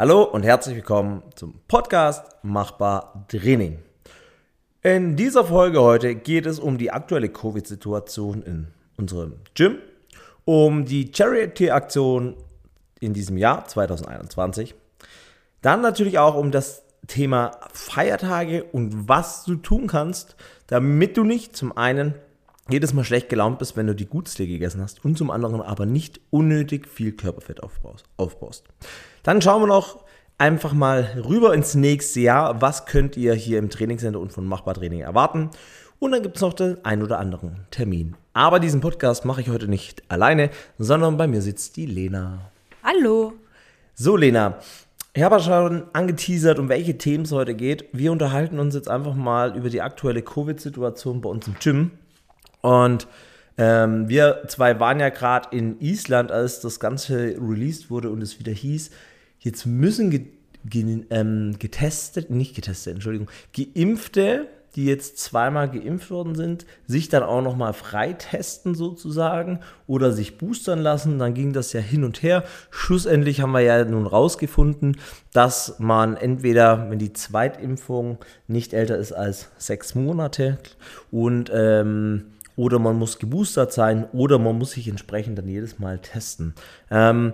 Hallo und herzlich willkommen zum Podcast Machbar Training. In dieser Folge heute geht es um die aktuelle Covid-Situation in unserem Gym, um die Charity-Aktion in diesem Jahr 2021, dann natürlich auch um das Thema Feiertage und was du tun kannst, damit du nicht zum einen jedes Mal schlecht gelaunt bist, wenn du die Gutsle gegessen hast und zum anderen aber nicht unnötig viel Körperfett aufbaust. aufbaust. Dann schauen wir noch einfach mal rüber ins nächste Jahr. Was könnt ihr hier im Trainingscenter und von Machbar Training erwarten? Und dann gibt es noch den ein oder anderen Termin. Aber diesen Podcast mache ich heute nicht alleine, sondern bei mir sitzt die Lena. Hallo. So, Lena, ich habe schon angeteasert, um welche Themen es heute geht. Wir unterhalten uns jetzt einfach mal über die aktuelle Covid-Situation bei uns im Gym. Und ähm, wir zwei waren ja gerade in Island, als das Ganze released wurde und es wieder hieß, jetzt müssen ge ge ähm, getestet, nicht getestet, Entschuldigung, geimpfte die jetzt zweimal geimpft worden sind, sich dann auch nochmal freitesten sozusagen oder sich boostern lassen. Dann ging das ja hin und her. Schlussendlich haben wir ja nun rausgefunden, dass man entweder, wenn die Zweitimpfung nicht älter ist als sechs Monate und ähm, oder man muss geboostert sein oder man muss sich entsprechend dann jedes Mal testen. Ähm,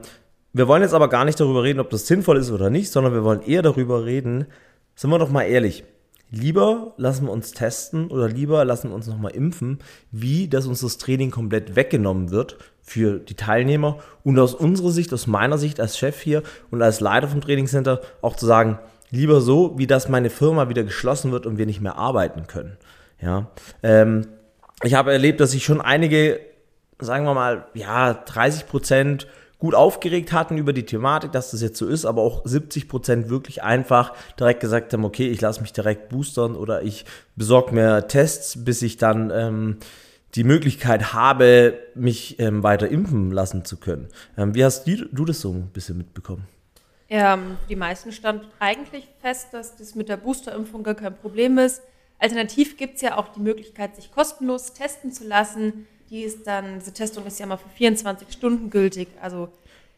wir wollen jetzt aber gar nicht darüber reden, ob das sinnvoll ist oder nicht, sondern wir wollen eher darüber reden, sind wir doch mal ehrlich, lieber lassen wir uns testen oder lieber lassen wir uns nochmal impfen, wie dass uns das Training komplett weggenommen wird für die Teilnehmer und aus unserer Sicht, aus meiner Sicht als Chef hier und als Leiter vom Trainingscenter auch zu sagen, lieber so, wie dass meine Firma wieder geschlossen wird und wir nicht mehr arbeiten können. Ja, ähm, ich habe erlebt, dass sich schon einige, sagen wir mal, ja, 30 Prozent gut aufgeregt hatten über die Thematik, dass das jetzt so ist, aber auch 70 Prozent wirklich einfach direkt gesagt haben, okay, ich lasse mich direkt boostern oder ich besorge mir Tests, bis ich dann ähm, die Möglichkeit habe, mich ähm, weiter impfen lassen zu können. Ähm, wie hast du, du das so ein bisschen mitbekommen? Ähm, die meisten stand eigentlich fest, dass das mit der Boosterimpfung gar kein Problem ist. Alternativ gibt es ja auch die Möglichkeit, sich kostenlos testen zu lassen. Die ist dann, diese Testung ist ja mal für 24 Stunden gültig. Also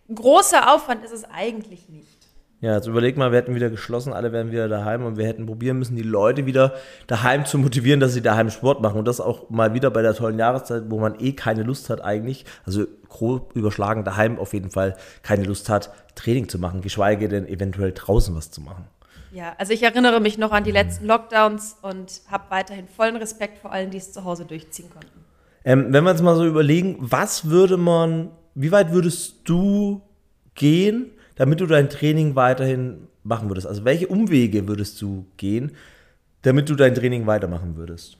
ein großer Aufwand ist es eigentlich nicht. Ja, jetzt überleg mal, wir hätten wieder geschlossen, alle wären wieder daheim und wir hätten probieren müssen, die Leute wieder daheim zu motivieren, dass sie daheim Sport machen. Und das auch mal wieder bei der tollen Jahreszeit, wo man eh keine Lust hat eigentlich, also grob überschlagen daheim auf jeden Fall keine Lust hat, Training zu machen, geschweige denn eventuell draußen was zu machen. Ja, also ich erinnere mich noch an die letzten Lockdowns und habe weiterhin vollen Respekt vor allen, die es zu Hause durchziehen konnten. Ähm, wenn wir uns mal so überlegen, was würde man, wie weit würdest du gehen, damit du dein Training weiterhin machen würdest? Also welche Umwege würdest du gehen, damit du dein Training weitermachen würdest?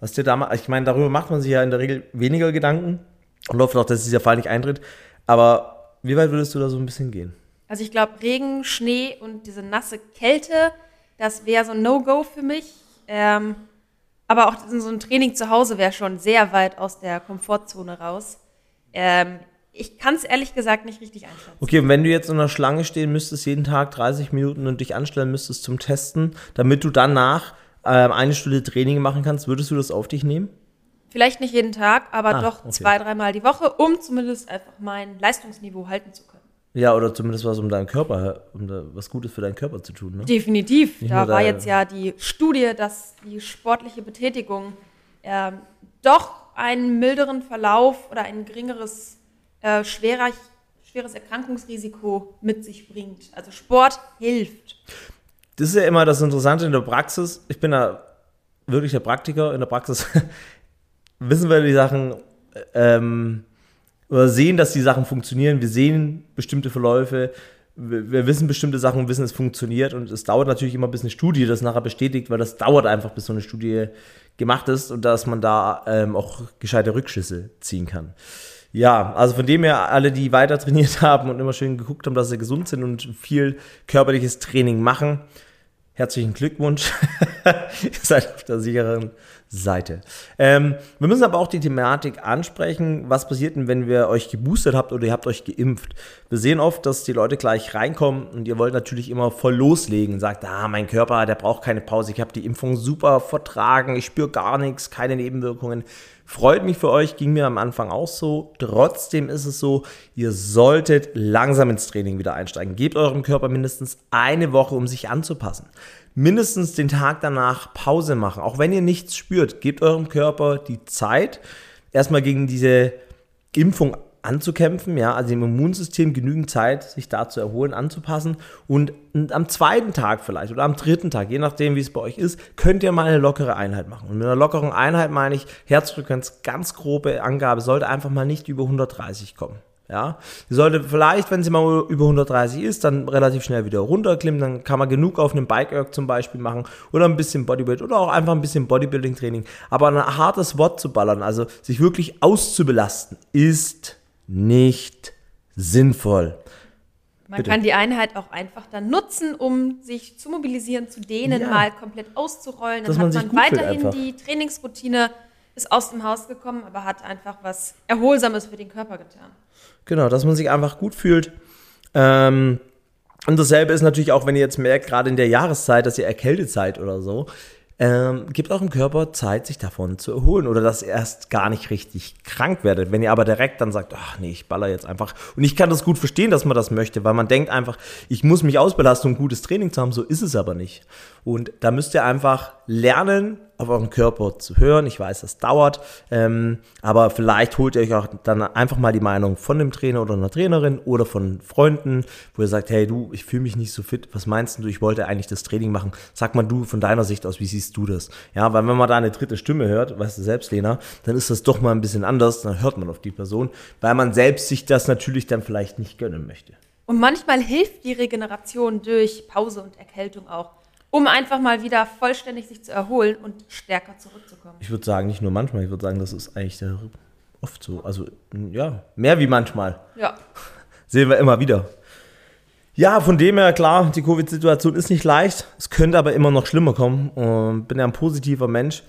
Was dir da, ich meine, darüber macht man sich ja in der Regel weniger Gedanken und hofft auch, dass dieser Fall nicht eintritt. Aber wie weit würdest du da so ein bisschen gehen? Also ich glaube, Regen, Schnee und diese nasse Kälte, das wäre so ein No-Go für mich. Ähm, aber auch so ein Training zu Hause wäre schon sehr weit aus der Komfortzone raus. Ähm, ich kann es ehrlich gesagt nicht richtig einschätzen. Okay, und wenn du jetzt in einer Schlange stehen müsstest, jeden Tag 30 Minuten und dich anstellen müsstest zum Testen, damit du danach ähm, eine Stunde Training machen kannst, würdest du das auf dich nehmen? Vielleicht nicht jeden Tag, aber ah, doch okay. zwei, dreimal die Woche, um zumindest einfach mein Leistungsniveau halten zu können. Ja, oder zumindest was um deinen Körper, um was Gutes für deinen Körper zu tun. Ne? Definitiv. Nicht da war jetzt ja die Studie, dass die sportliche Betätigung äh, doch einen milderen Verlauf oder ein geringeres äh, schwerer, schweres Erkrankungsrisiko mit sich bringt. Also Sport hilft. Das ist ja immer das Interessante in der Praxis. Ich bin da wirklich der Praktiker. In der Praxis wissen wir die Sachen. Ähm, oder sehen, dass die Sachen funktionieren. Wir sehen bestimmte Verläufe, wir, wissen bestimmte Sachen und wissen, es funktioniert. Und es dauert natürlich immer, bis eine Studie das nachher bestätigt, weil das dauert einfach, bis so eine Studie gemacht ist und dass man da ähm, auch gescheite Rückschlüsse ziehen kann. Ja, also von dem her, alle, die weiter trainiert haben und immer schön geguckt haben, dass sie gesund sind und viel körperliches Training machen, herzlichen Glückwunsch. Ihr seid auf der sicheren Seite. Ähm, wir müssen aber auch die Thematik ansprechen, was passiert denn, wenn wir euch geboostet habt oder ihr habt euch geimpft. Wir sehen oft, dass die Leute gleich reinkommen und ihr wollt natürlich immer voll loslegen. Sagt, ah, mein Körper, der braucht keine Pause. Ich habe die Impfung super vertragen, ich spüre gar nichts, keine Nebenwirkungen. Freut mich für euch, ging mir am Anfang auch so. Trotzdem ist es so, ihr solltet langsam ins Training wieder einsteigen. Gebt eurem Körper mindestens eine Woche, um sich anzupassen. Mindestens den Tag danach Pause machen. Auch wenn ihr nichts spürt, gebt eurem Körper die Zeit, erstmal gegen diese Impfung anzukämpfen, ja, also dem Immunsystem genügend Zeit, sich da zu erholen, anzupassen und, am zweiten Tag vielleicht oder am dritten Tag, je nachdem, wie es bei euch ist, könnt ihr mal eine lockere Einheit machen. Und mit einer lockeren Einheit meine ich, Herzfrequenz, ganz grobe Angabe, sollte einfach mal nicht über 130 kommen. Ja, sie sollte vielleicht, wenn sie mal über 130 ist, dann relativ schnell wieder runterklimmen. Dann kann man genug auf einem Bike-Erg zum Beispiel machen oder ein bisschen Bodyweight oder auch einfach ein bisschen Bodybuilding-Training. Aber ein hartes Wort zu ballern, also sich wirklich auszubelasten, ist nicht sinnvoll. Man Bitte. kann die Einheit auch einfach dann nutzen, um sich zu mobilisieren, zu dehnen, ja. mal komplett auszurollen. Dann Dass hat man, man weiterhin die Trainingsroutine, ist aus dem Haus gekommen, aber hat einfach was Erholsames für den Körper getan. Genau, dass man sich einfach gut fühlt. Ähm, und dasselbe ist natürlich auch, wenn ihr jetzt merkt, gerade in der Jahreszeit, dass ihr erkältet seid oder so, ähm, gibt eurem Körper Zeit, sich davon zu erholen oder dass ihr erst gar nicht richtig krank werdet. Wenn ihr aber direkt dann sagt, ach nee, ich baller jetzt einfach. Und ich kann das gut verstehen, dass man das möchte, weil man denkt einfach, ich muss mich ausbelasten, um gutes Training zu haben. So ist es aber nicht. Und da müsst ihr einfach lernen, auf euren Körper zu hören. Ich weiß, das dauert, ähm, aber vielleicht holt ihr euch auch dann einfach mal die Meinung von einem Trainer oder einer Trainerin oder von Freunden, wo ihr sagt, hey du, ich fühle mich nicht so fit. Was meinst du? Ich wollte eigentlich das Training machen. Sag mal du von deiner Sicht aus, wie siehst du das? Ja, weil wenn man da eine dritte Stimme hört, weißt du selbst, Lena, dann ist das doch mal ein bisschen anders. Dann hört man auf die Person, weil man selbst sich das natürlich dann vielleicht nicht gönnen möchte. Und manchmal hilft die Regeneration durch Pause und Erkältung auch um einfach mal wieder vollständig sich zu erholen und stärker zurückzukommen. Ich würde sagen, nicht nur manchmal, ich würde sagen, das ist eigentlich oft so. Also ja, mehr wie manchmal. Ja. Sehen wir immer wieder. Ja, von dem her, klar, die Covid-Situation ist nicht leicht. Es könnte aber immer noch schlimmer kommen. Und bin ja ein positiver Mensch.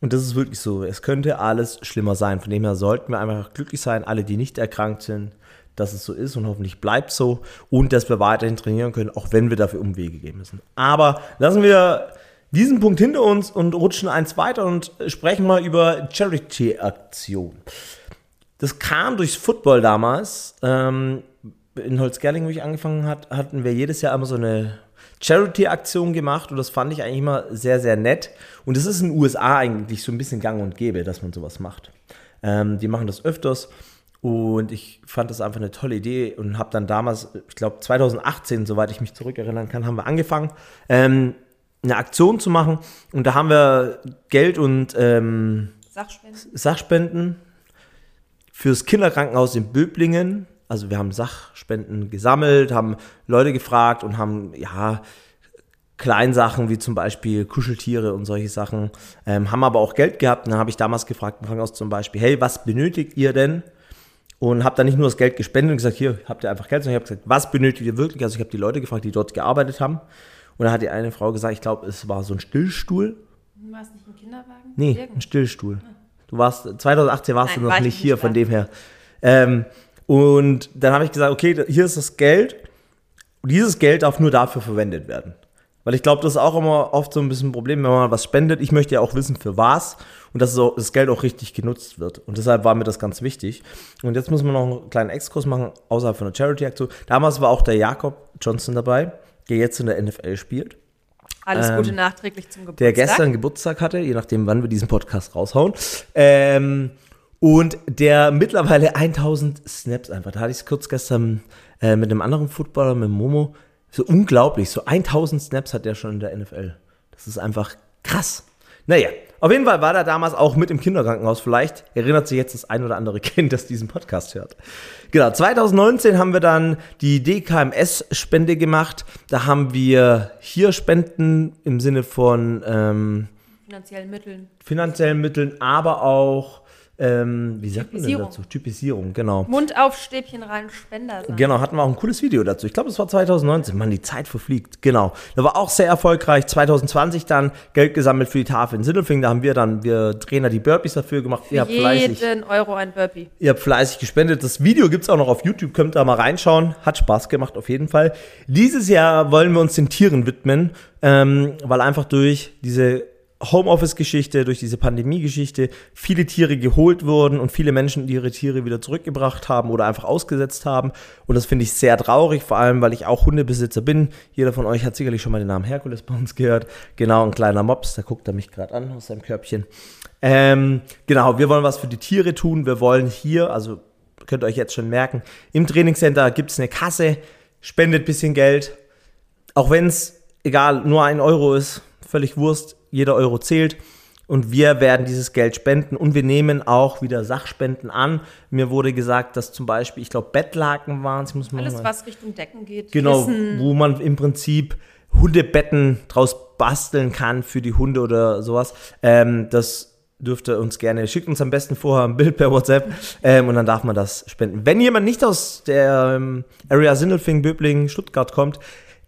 Und das ist wirklich so. Es könnte alles schlimmer sein. Von dem her sollten wir einfach glücklich sein, alle, die nicht erkrankt sind, dass es so ist und hoffentlich bleibt so und dass wir weiterhin trainieren können, auch wenn wir dafür Umwege gehen müssen. Aber lassen wir diesen Punkt hinter uns und rutschen eins weiter und sprechen mal über Charity-Aktion. Das kam durchs Football damals. Ähm, in Holzgerling, wo ich angefangen hat, hatten wir jedes Jahr immer so eine Charity-Aktion gemacht und das fand ich eigentlich immer sehr, sehr nett. Und es ist in den USA eigentlich so ein bisschen gang und gäbe, dass man sowas macht. Ähm, die machen das öfters. Und ich fand das einfach eine tolle Idee und habe dann damals, ich glaube 2018, soweit ich mich zurückerinnern kann, haben wir angefangen, ähm, eine Aktion zu machen. Und da haben wir Geld und ähm, Sachspenden. Sachspenden fürs Kinderkrankenhaus in Böblingen. Also wir haben Sachspenden gesammelt, haben Leute gefragt und haben, ja, Kleinsachen wie zum Beispiel Kuscheltiere und solche Sachen, ähm, haben aber auch Geld gehabt. Und dann habe ich damals gefragt, im Krankenhaus zum Beispiel, hey, was benötigt ihr denn? Und habe dann nicht nur das Geld gespendet und gesagt, hier habt ihr einfach Geld, sondern ich habe gesagt, was benötigt ihr wirklich? Also ich habe die Leute gefragt, die dort gearbeitet haben. Und da hat die eine Frau gesagt, ich glaube, es war so ein Stillstuhl. War es nicht ein Kinderwagen? Nee, Irgend? ein Stillstuhl. Du warst, 2018 warst Nein, du noch war nicht hier, nicht von dem her. Ähm, und dann habe ich gesagt, okay, hier ist das Geld. Und dieses Geld darf nur dafür verwendet werden. Weil ich glaube, das ist auch immer oft so ein bisschen ein Problem, wenn man was spendet. Ich möchte ja auch wissen, für was und dass das Geld auch richtig genutzt wird. Und deshalb war mir das ganz wichtig. Und jetzt muss man noch einen kleinen Exkurs machen, außerhalb von der Charity-Aktion. Damals war auch der Jakob Johnson dabei, der jetzt in der NFL spielt. Alles Gute ähm, nachträglich zum Geburtstag. Der gestern Geburtstag hatte, je nachdem, wann wir diesen Podcast raushauen. Ähm, und der mittlerweile 1000 Snaps einfach. Da hatte ich es kurz gestern äh, mit einem anderen Footballer, mit Momo. So unglaublich. So 1000 Snaps hat der schon in der NFL. Das ist einfach krass. Naja, auf jeden Fall war er damals auch mit im Kinderkrankenhaus. Vielleicht erinnert sich jetzt das ein oder andere Kind, das diesen Podcast hört. Genau, 2019 haben wir dann die DKMS-Spende gemacht. Da haben wir hier Spenden im Sinne von ähm, finanziellen Mitteln. Finanziellen Mitteln, aber auch ähm, wie sagt man denn dazu? Typisierung, genau. Mund auf, Stäbchen rein, Spender. Sein. Genau, hatten wir auch ein cooles Video dazu. Ich glaube, es war 2019. Mann, die Zeit verfliegt. Genau. Da war auch sehr erfolgreich. 2020 dann Geld gesammelt für die Tafel in Sindelfing. Da haben wir dann, wir Trainer, die Burpees dafür gemacht. Für ihr habt fleißig, jeden Euro ein Burpee. Ihr habt fleißig gespendet. Das Video gibt es auch noch auf YouTube. Könnt ihr mal reinschauen. Hat Spaß gemacht, auf jeden Fall. Dieses Jahr wollen wir uns den Tieren widmen, ähm, weil einfach durch diese Homeoffice-Geschichte, durch diese Pandemie-Geschichte viele Tiere geholt wurden und viele Menschen ihre Tiere wieder zurückgebracht haben oder einfach ausgesetzt haben. Und das finde ich sehr traurig, vor allem, weil ich auch Hundebesitzer bin. Jeder von euch hat sicherlich schon mal den Namen Herkules bei uns gehört. Genau, ein kleiner Mops, da guckt er mich gerade an aus seinem Körbchen. Ähm, genau, wir wollen was für die Tiere tun. Wir wollen hier, also könnt ihr euch jetzt schon merken, im Trainingscenter gibt es eine Kasse, spendet bisschen Geld. Auch wenn es, egal, nur ein Euro ist, völlig Wurst jeder Euro zählt. Und wir werden dieses Geld spenden und wir nehmen auch wieder Sachspenden an. Mir wurde gesagt, dass zum Beispiel, ich glaube, Bettlaken waren es. Alles, mal, was Richtung Decken geht. Genau, Kissen. wo man im Prinzip Hundebetten draus basteln kann für die Hunde oder sowas. Ähm, das dürft ihr uns gerne, schickt uns am besten vorher ein Bild per WhatsApp ähm, und dann darf man das spenden. Wenn jemand nicht aus der ähm, Area Sindelfing, Böblingen, Stuttgart kommt,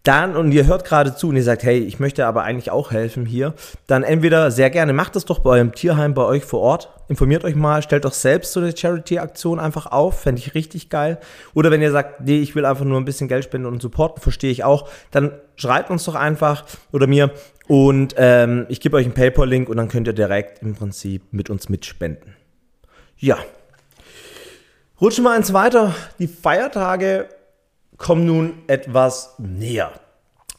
dann, und ihr hört gerade zu und ihr sagt, hey, ich möchte aber eigentlich auch helfen hier, dann entweder sehr gerne, macht das doch bei eurem Tierheim bei euch vor Ort, informiert euch mal, stellt doch selbst so eine Charity-Aktion einfach auf, fände ich richtig geil. Oder wenn ihr sagt, nee, ich will einfach nur ein bisschen Geld spenden und supporten, verstehe ich auch, dann schreibt uns doch einfach oder mir und ähm, ich gebe euch einen PayPal-Link und dann könnt ihr direkt im Prinzip mit uns mitspenden. Ja. Rutschen wir eins weiter. Die Feiertage kommen nun etwas näher.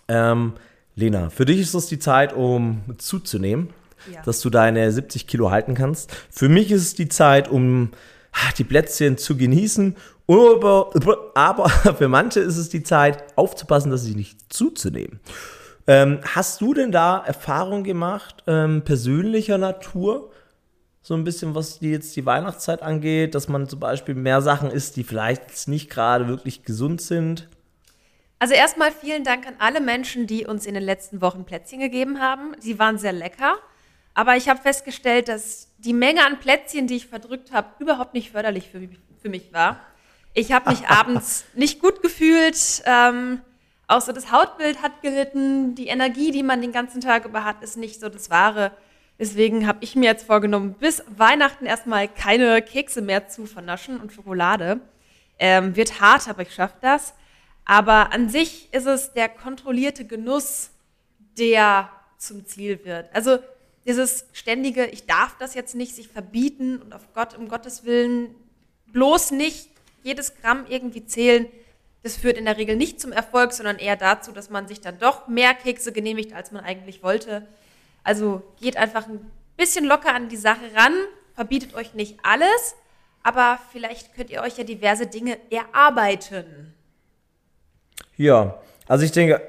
Ähm, Lena, für dich ist es die Zeit, um zuzunehmen, ja. dass du deine 70 Kilo halten kannst. Für mich ist es die Zeit, um ah, die Plätzchen zu genießen. Aber, aber für manche ist es die Zeit, aufzupassen, dass sie nicht zuzunehmen. Ähm, hast du denn da Erfahrung gemacht, ähm, persönlicher Natur? So ein bisschen, was die jetzt die Weihnachtszeit angeht, dass man zum Beispiel mehr Sachen isst, die vielleicht nicht gerade wirklich gesund sind? Also erstmal vielen Dank an alle Menschen, die uns in den letzten Wochen Plätzchen gegeben haben. Sie waren sehr lecker, aber ich habe festgestellt, dass die Menge an Plätzchen, die ich verdrückt habe, überhaupt nicht förderlich für, für mich war. Ich habe mich abends nicht gut gefühlt. Ähm, auch so das Hautbild hat gelitten. Die Energie, die man den ganzen Tag über hat, ist nicht so das Wahre. Deswegen habe ich mir jetzt vorgenommen, bis Weihnachten erstmal keine Kekse mehr zu vernaschen und Schokolade. Ähm, wird hart, aber ich schaffe das. Aber an sich ist es der kontrollierte Genuss, der zum Ziel wird. Also dieses ständige, ich darf das jetzt nicht sich verbieten und auf Gott, um Gottes Willen bloß nicht jedes Gramm irgendwie zählen, das führt in der Regel nicht zum Erfolg, sondern eher dazu, dass man sich dann doch mehr Kekse genehmigt, als man eigentlich wollte. Also geht einfach ein bisschen locker an die Sache ran, verbietet euch nicht alles, aber vielleicht könnt ihr euch ja diverse Dinge erarbeiten. Ja, also ich denke,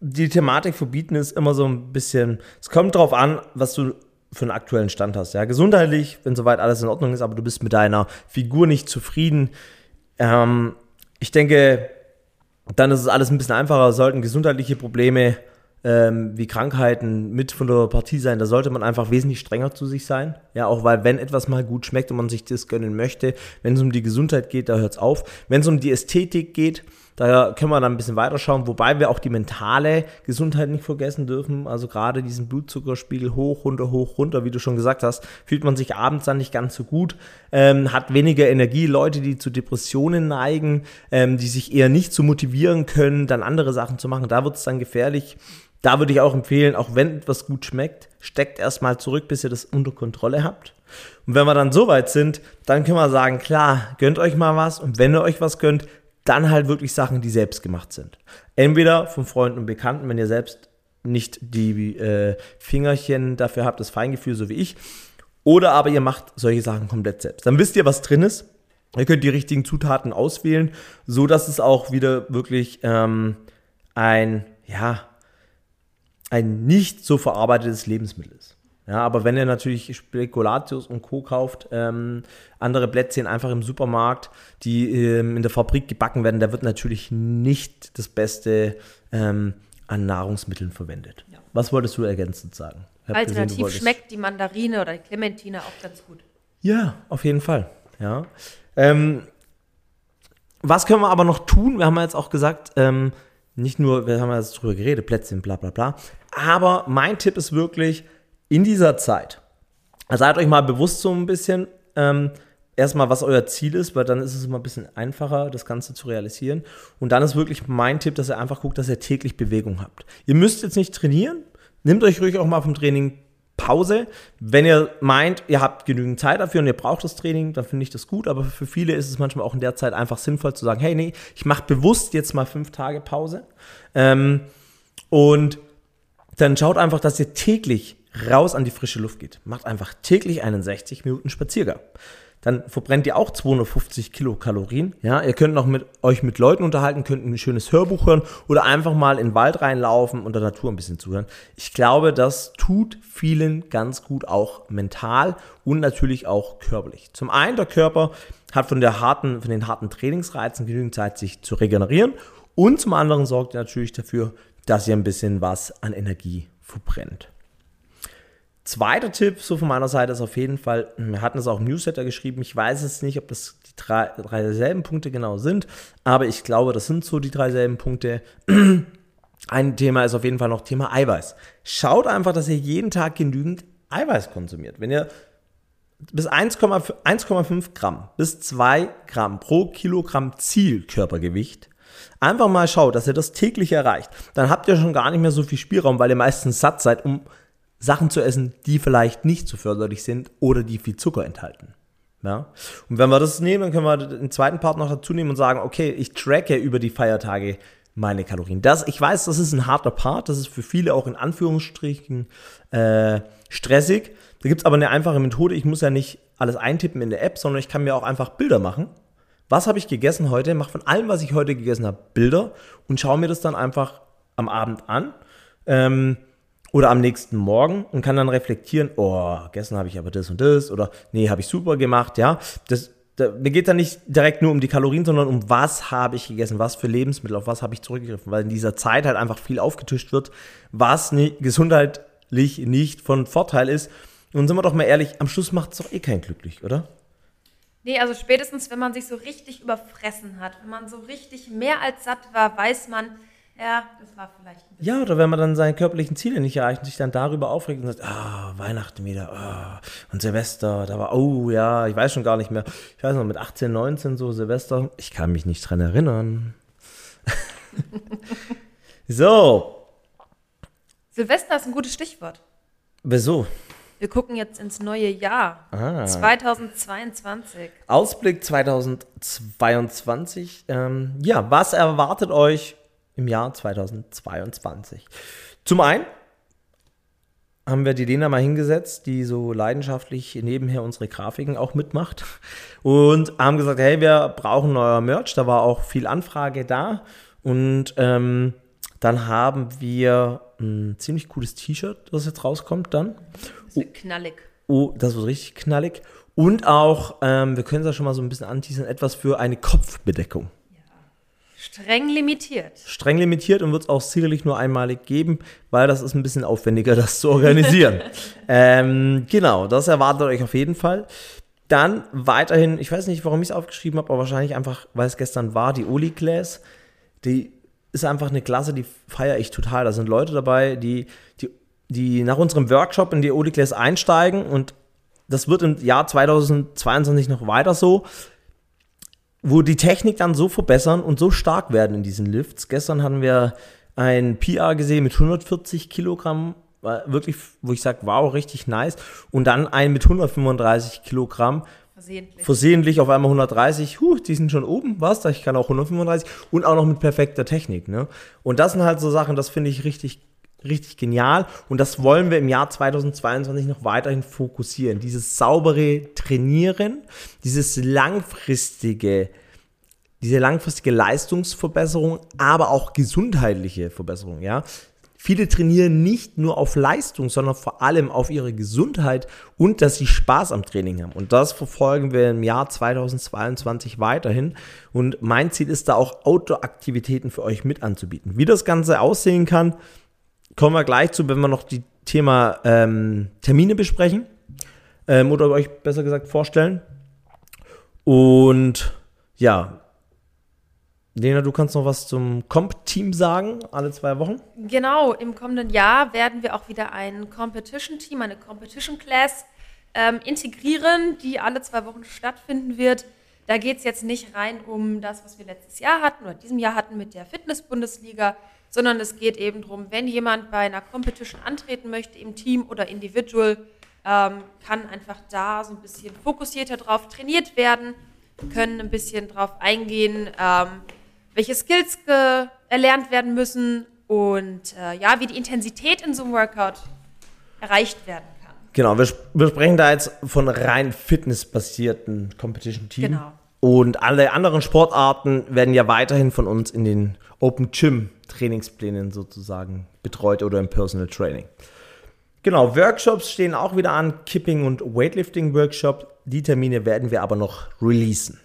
die Thematik verbieten ist immer so ein bisschen, es kommt darauf an, was du für einen aktuellen Stand hast. Ja, gesundheitlich, wenn soweit alles in Ordnung ist, aber du bist mit deiner Figur nicht zufrieden. Ähm, ich denke, dann ist es alles ein bisschen einfacher, sollten gesundheitliche Probleme ähm, wie Krankheiten mit von der Partie sein, da sollte man einfach wesentlich strenger zu sich sein. Ja, auch weil wenn etwas mal gut schmeckt und man sich das gönnen möchte, wenn es um die Gesundheit geht, da hört es auf. Wenn es um die Ästhetik geht, da können wir dann ein bisschen weiterschauen, wobei wir auch die mentale Gesundheit nicht vergessen dürfen. Also gerade diesen Blutzuckerspiegel hoch, runter, hoch, runter, wie du schon gesagt hast, fühlt man sich abends dann nicht ganz so gut, ähm, hat weniger Energie. Leute, die zu Depressionen neigen, ähm, die sich eher nicht zu so motivieren können, dann andere Sachen zu machen, da wird es dann gefährlich. Da würde ich auch empfehlen, auch wenn etwas gut schmeckt, steckt erstmal zurück, bis ihr das unter Kontrolle habt. Und wenn wir dann so weit sind, dann können wir sagen, klar, gönnt euch mal was und wenn ihr euch was gönnt, dann halt wirklich Sachen, die selbst gemacht sind. Entweder von Freunden und Bekannten, wenn ihr selbst nicht die äh, Fingerchen dafür habt, das Feingefühl, so wie ich, oder aber ihr macht solche Sachen komplett selbst. Dann wisst ihr, was drin ist. Ihr könnt die richtigen Zutaten auswählen, so dass es auch wieder wirklich ähm, ein ja ein nicht so verarbeitetes Lebensmittel ist. Ja, aber wenn ihr natürlich Spekulatius und Co. kauft, ähm, andere Plätzchen einfach im Supermarkt, die ähm, in der Fabrik gebacken werden, da wird natürlich nicht das Beste ähm, an Nahrungsmitteln verwendet. Ja. Was wolltest du ergänzend sagen? Alternativ gesehen, schmeckt die Mandarine oder die Clementine auch ganz gut. Ja, auf jeden Fall. Ja. Ähm, was können wir aber noch tun? Wir haben ja jetzt auch gesagt, ähm, nicht nur, wir haben ja jetzt drüber geredet, Plätzchen, bla bla bla. Aber mein Tipp ist wirklich, in dieser Zeit, seid euch mal bewusst so ein bisschen, ähm, erstmal, was euer Ziel ist, weil dann ist es immer ein bisschen einfacher, das Ganze zu realisieren. Und dann ist wirklich mein Tipp, dass ihr einfach guckt, dass ihr täglich Bewegung habt. Ihr müsst jetzt nicht trainieren. Nehmt euch ruhig auch mal vom Training Pause. Wenn ihr meint, ihr habt genügend Zeit dafür und ihr braucht das Training, dann finde ich das gut. Aber für viele ist es manchmal auch in der Zeit einfach sinnvoll zu sagen, hey, nee, ich mache bewusst jetzt mal fünf Tage Pause. Ähm, und dann schaut einfach, dass ihr täglich raus an die frische Luft geht. Macht einfach täglich einen 60 Minuten Spaziergang dann verbrennt ihr auch 250 Kilokalorien. Ja, ihr könnt noch mit euch mit Leuten unterhalten, könnt ein schönes Hörbuch hören oder einfach mal in den Wald reinlaufen und der Natur ein bisschen zuhören. Ich glaube, das tut vielen ganz gut, auch mental und natürlich auch körperlich. Zum einen, der Körper hat von, der harten, von den harten Trainingsreizen genügend Zeit, sich zu regenerieren. Und zum anderen sorgt er natürlich dafür, dass ihr ein bisschen was an Energie verbrennt. Zweiter Tipp, so von meiner Seite, ist auf jeden Fall, wir hatten es auch im Newsletter geschrieben, ich weiß es nicht, ob das die drei, drei selben Punkte genau sind, aber ich glaube, das sind so die drei selben Punkte. Ein Thema ist auf jeden Fall noch Thema Eiweiß. Schaut einfach, dass ihr jeden Tag genügend Eiweiß konsumiert. Wenn ihr bis 1,5 Gramm bis 2 Gramm pro Kilogramm Zielkörpergewicht einfach mal schaut, dass ihr das täglich erreicht, dann habt ihr schon gar nicht mehr so viel Spielraum, weil ihr meistens satt seid, um Sachen zu essen, die vielleicht nicht so förderlich sind oder die viel Zucker enthalten. Ja? Und wenn wir das nehmen, dann können wir den zweiten Part noch dazu nehmen und sagen, okay, ich tracke über die Feiertage meine Kalorien. Das, ich weiß, das ist ein harter Part, das ist für viele auch in Anführungsstrichen äh, stressig. Da gibt es aber eine einfache Methode. Ich muss ja nicht alles eintippen in der App, sondern ich kann mir auch einfach Bilder machen. Was habe ich gegessen heute? Mache von allem, was ich heute gegessen habe, Bilder und schaue mir das dann einfach am Abend an. Ähm, oder am nächsten Morgen und kann dann reflektieren, oh, gestern habe ich aber das und das oder nee, habe ich super gemacht, ja. Das, da, mir geht dann nicht direkt nur um die Kalorien, sondern um was habe ich gegessen, was für Lebensmittel, auf was habe ich zurückgegriffen, weil in dieser Zeit halt einfach viel aufgetischt wird, was nie, gesundheitlich nicht von Vorteil ist. Und sind wir doch mal ehrlich, am Schluss macht es doch eh kein glücklich, oder? Nee, also spätestens, wenn man sich so richtig überfressen hat, wenn man so richtig mehr als satt war, weiß man, ja, das war vielleicht ein bisschen. Ja, oder wenn man dann seine körperlichen Ziele nicht erreicht und sich dann darüber aufregt und sagt, ah, Weihnachten wieder, ah, und Silvester, da war, oh ja, ich weiß schon gar nicht mehr. Ich weiß noch, mit 18, 19 so Silvester, ich kann mich nicht dran erinnern. so. Silvester ist ein gutes Stichwort. Wieso? Wir gucken jetzt ins neue Jahr. Ah. 2022. Ausblick 2022. Ähm, ja, was erwartet euch im Jahr 2022. Zum einen haben wir die Lena mal hingesetzt, die so leidenschaftlich nebenher unsere Grafiken auch mitmacht und haben gesagt, hey, wir brauchen neuer Merch. Da war auch viel Anfrage da und ähm, dann haben wir ein ziemlich cooles T-Shirt, das jetzt rauskommt dann. Das wird knallig. Oh, das wird richtig knallig. Und auch, ähm, wir können es ja schon mal so ein bisschen anteasern, etwas für eine Kopfbedeckung. Streng limitiert. Streng limitiert und wird es auch sicherlich nur einmalig geben, weil das ist ein bisschen aufwendiger, das zu organisieren. ähm, genau, das erwartet euch auf jeden Fall. Dann weiterhin, ich weiß nicht, warum ich es aufgeschrieben habe, aber wahrscheinlich einfach, weil es gestern war, die Oli Glass. Die ist einfach eine Klasse, die feiere ich total. Da sind Leute dabei, die, die, die nach unserem Workshop in die Oli Glass einsteigen und das wird im Jahr 2022 noch weiter so wo die Technik dann so verbessern und so stark werden in diesen Lifts. Gestern hatten wir ein PR gesehen mit 140 Kilogramm, wirklich, wo ich sage, wow, richtig nice. Und dann ein mit 135 Kilogramm. Versehentlich. Versehentlich auf einmal 130. Huh, die sind schon oben, was? Ich kann auch 135. Und auch noch mit perfekter Technik. Ne? Und das sind halt so Sachen, das finde ich richtig richtig genial und das wollen wir im Jahr 2022 noch weiterhin fokussieren. Dieses saubere Trainieren, dieses langfristige, diese langfristige Leistungsverbesserung, aber auch gesundheitliche Verbesserung, ja. Viele trainieren nicht nur auf Leistung, sondern vor allem auf ihre Gesundheit und dass sie Spaß am Training haben. Und das verfolgen wir im Jahr 2022 weiterhin. Und mein Ziel ist da auch Outdoor-Aktivitäten für euch mit anzubieten. Wie das Ganze aussehen kann, kommen wir gleich zu, wenn wir noch die Thema ähm, Termine besprechen ähm, oder euch besser gesagt vorstellen. Und ja, Lena, du kannst noch was zum Comp-Team sagen, alle zwei Wochen? Genau, im kommenden Jahr werden wir auch wieder ein Competition-Team, eine Competition-Class ähm, integrieren, die alle zwei Wochen stattfinden wird. Da geht es jetzt nicht rein um das, was wir letztes Jahr hatten oder diesem Jahr hatten mit der Fitness-Bundesliga, sondern es geht eben darum, wenn jemand bei einer Competition antreten möchte, im Team oder individual, ähm, kann einfach da so ein bisschen fokussierter drauf trainiert werden. Können ein bisschen drauf eingehen, ähm, welche Skills erlernt werden müssen und äh, ja, wie die Intensität in so einem Workout erreicht werden. Genau, wir, wir sprechen da jetzt von rein fitnessbasierten Competition-Team. Genau. Und alle anderen Sportarten werden ja weiterhin von uns in den Open Gym Trainingsplänen sozusagen betreut oder im Personal Training. Genau, Workshops stehen auch wieder an, Kipping und Weightlifting Workshop. Die Termine werden wir aber noch releasen.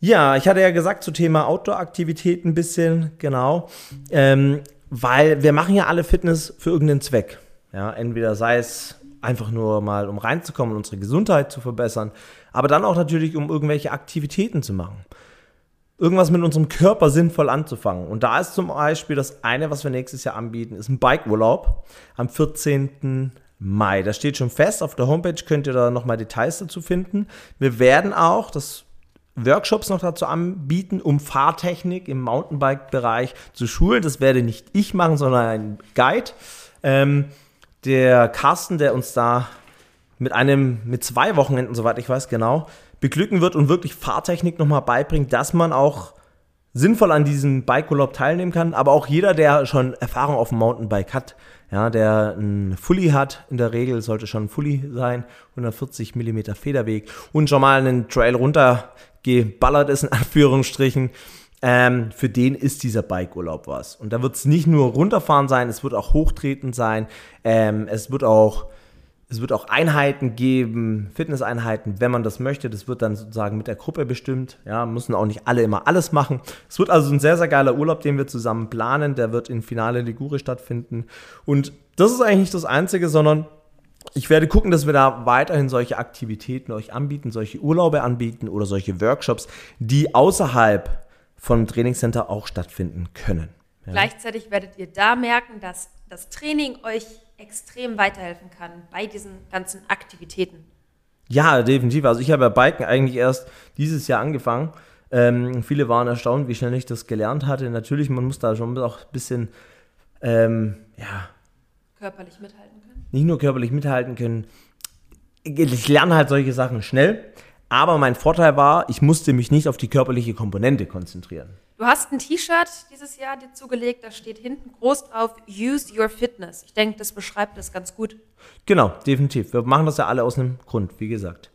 Ja, ich hatte ja gesagt zu Thema Outdoor-Aktivitäten ein bisschen, genau, ähm, weil wir machen ja alle Fitness für irgendeinen Zweck. Ja, entweder sei es einfach nur mal, um reinzukommen und unsere Gesundheit zu verbessern, aber dann auch natürlich, um irgendwelche Aktivitäten zu machen. Irgendwas mit unserem Körper sinnvoll anzufangen. Und da ist zum Beispiel das eine, was wir nächstes Jahr anbieten, ist ein Bikeurlaub am 14. Mai. Das steht schon fest. Auf der Homepage könnt ihr da nochmal Details dazu finden. Wir werden auch das Workshops noch dazu anbieten, um Fahrtechnik im Mountainbike-Bereich zu schulen. Das werde nicht ich machen, sondern ein Guide. Ähm, der Carsten, der uns da mit einem, mit zwei Wochenenden, soweit ich weiß genau, beglücken wird und wirklich Fahrtechnik nochmal beibringt, dass man auch sinnvoll an diesem Bike-Urlaub teilnehmen kann. Aber auch jeder, der schon Erfahrung auf dem Mountainbike hat, ja, der ein Fully hat, in der Regel sollte schon ein Fully sein, 140 mm Federweg und schon mal einen Trail runtergeballert ist, in Anführungsstrichen, ähm, für den ist dieser Bike-Urlaub was. Und da wird es nicht nur runterfahren sein, es wird auch hochtreten sein, ähm, es wird auch es wird auch Einheiten geben, Fitnesseinheiten, wenn man das möchte. Das wird dann sozusagen mit der Gruppe bestimmt. Ja, müssen auch nicht alle immer alles machen. Es wird also ein sehr, sehr geiler Urlaub, den wir zusammen planen. Der wird in Finale Ligure stattfinden. Und das ist eigentlich nicht das Einzige, sondern ich werde gucken, dass wir da weiterhin solche Aktivitäten euch anbieten, solche Urlaube anbieten oder solche Workshops, die außerhalb vom Trainingscenter auch stattfinden können. Ja. Gleichzeitig werdet ihr da merken, dass das Training euch extrem weiterhelfen kann bei diesen ganzen Aktivitäten. Ja, definitiv. Also ich habe ja Biken eigentlich erst dieses Jahr angefangen. Ähm, viele waren erstaunt, wie schnell ich das gelernt hatte. Natürlich, man muss da schon auch ein bisschen, ähm, ja. Körperlich mithalten können. Nicht nur körperlich mithalten können. Ich lerne halt solche Sachen schnell. Aber mein Vorteil war, ich musste mich nicht auf die körperliche Komponente konzentrieren. Du hast ein T-Shirt dieses Jahr dir zugelegt, da steht hinten groß drauf Use Your Fitness. Ich denke, das beschreibt das ganz gut. Genau, definitiv. Wir machen das ja alle aus einem Grund, wie gesagt.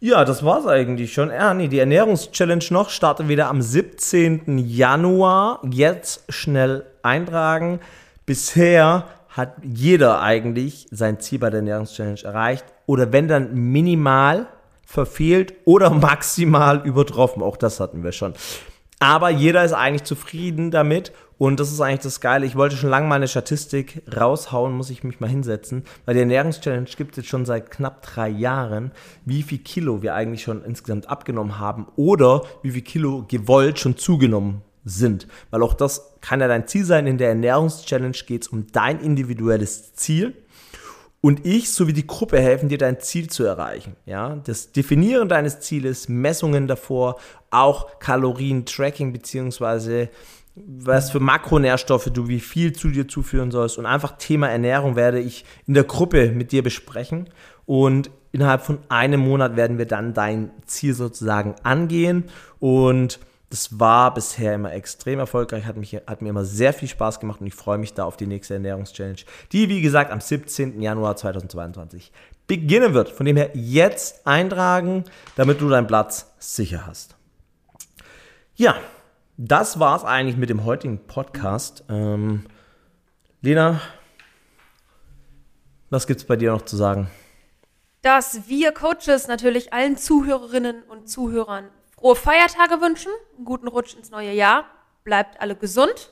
Ja, das war's eigentlich schon. Ja, nee, die Ernährungschallenge noch startet wieder am 17. Januar. Jetzt schnell eintragen. Bisher hat jeder eigentlich sein Ziel bei der Ernährungschallenge erreicht. Oder wenn dann minimal verfehlt oder maximal übertroffen. Auch das hatten wir schon. Aber jeder ist eigentlich zufrieden damit und das ist eigentlich das Geile. Ich wollte schon lange mal eine Statistik raushauen, muss ich mich mal hinsetzen, weil die Ernährungschallenge gibt es jetzt schon seit knapp drei Jahren, wie viel Kilo wir eigentlich schon insgesamt abgenommen haben oder wie viel Kilo gewollt schon zugenommen sind. Weil auch das kann ja dein Ziel sein. In der Ernährungschallenge geht es um dein individuelles Ziel und ich sowie die Gruppe helfen dir, dein Ziel zu erreichen. Ja, das Definieren deines Zieles, Messungen davor, auch Kalorien-Tracking beziehungsweise was für Makronährstoffe du wie viel zu dir zuführen sollst und einfach Thema Ernährung werde ich in der Gruppe mit dir besprechen und innerhalb von einem Monat werden wir dann dein Ziel sozusagen angehen und das war bisher immer extrem erfolgreich, hat, mich, hat mir immer sehr viel Spaß gemacht und ich freue mich da auf die nächste Ernährungschallenge, die wie gesagt am 17. Januar 2022 beginnen wird. Von dem her jetzt eintragen, damit du deinen Platz sicher hast. Ja, das war es eigentlich mit dem heutigen Podcast. Ähm, Lena, was gibt es bei dir noch zu sagen? Dass wir Coaches natürlich allen Zuhörerinnen und Zuhörern frohe Feiertage wünschen, einen guten Rutsch ins neue Jahr, bleibt alle gesund.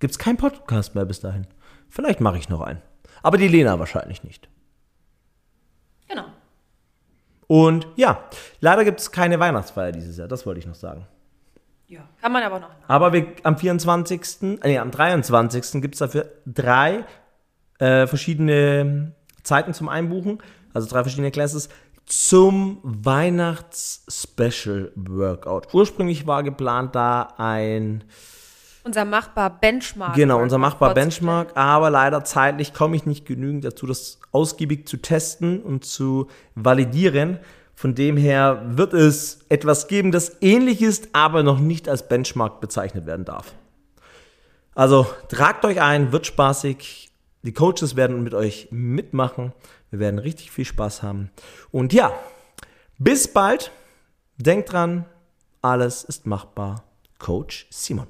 Gibt es keinen Podcast mehr bis dahin? Vielleicht mache ich noch einen. Aber die Lena wahrscheinlich nicht. Genau. Und ja, leider gibt es keine Weihnachtsfeier dieses Jahr, das wollte ich noch sagen. Ja, kann man aber noch. Machen. Aber wir, am 24., äh, nee, am 23. gibt es dafür drei äh, verschiedene Zeiten zum Einbuchen, also drei verschiedene Classes zum Weihnachts-Special-Workout. Ursprünglich war geplant, da ein Unser machbar Benchmark. Genau, unser machbar Benchmark, aber leider zeitlich komme ich nicht genügend dazu, das ausgiebig zu testen und zu validieren. Von dem her wird es etwas geben, das ähnlich ist, aber noch nicht als Benchmark bezeichnet werden darf. Also tragt euch ein, wird spaßig. Die Coaches werden mit euch mitmachen. Wir werden richtig viel Spaß haben. Und ja, bis bald. Denkt dran, alles ist machbar. Coach Simon.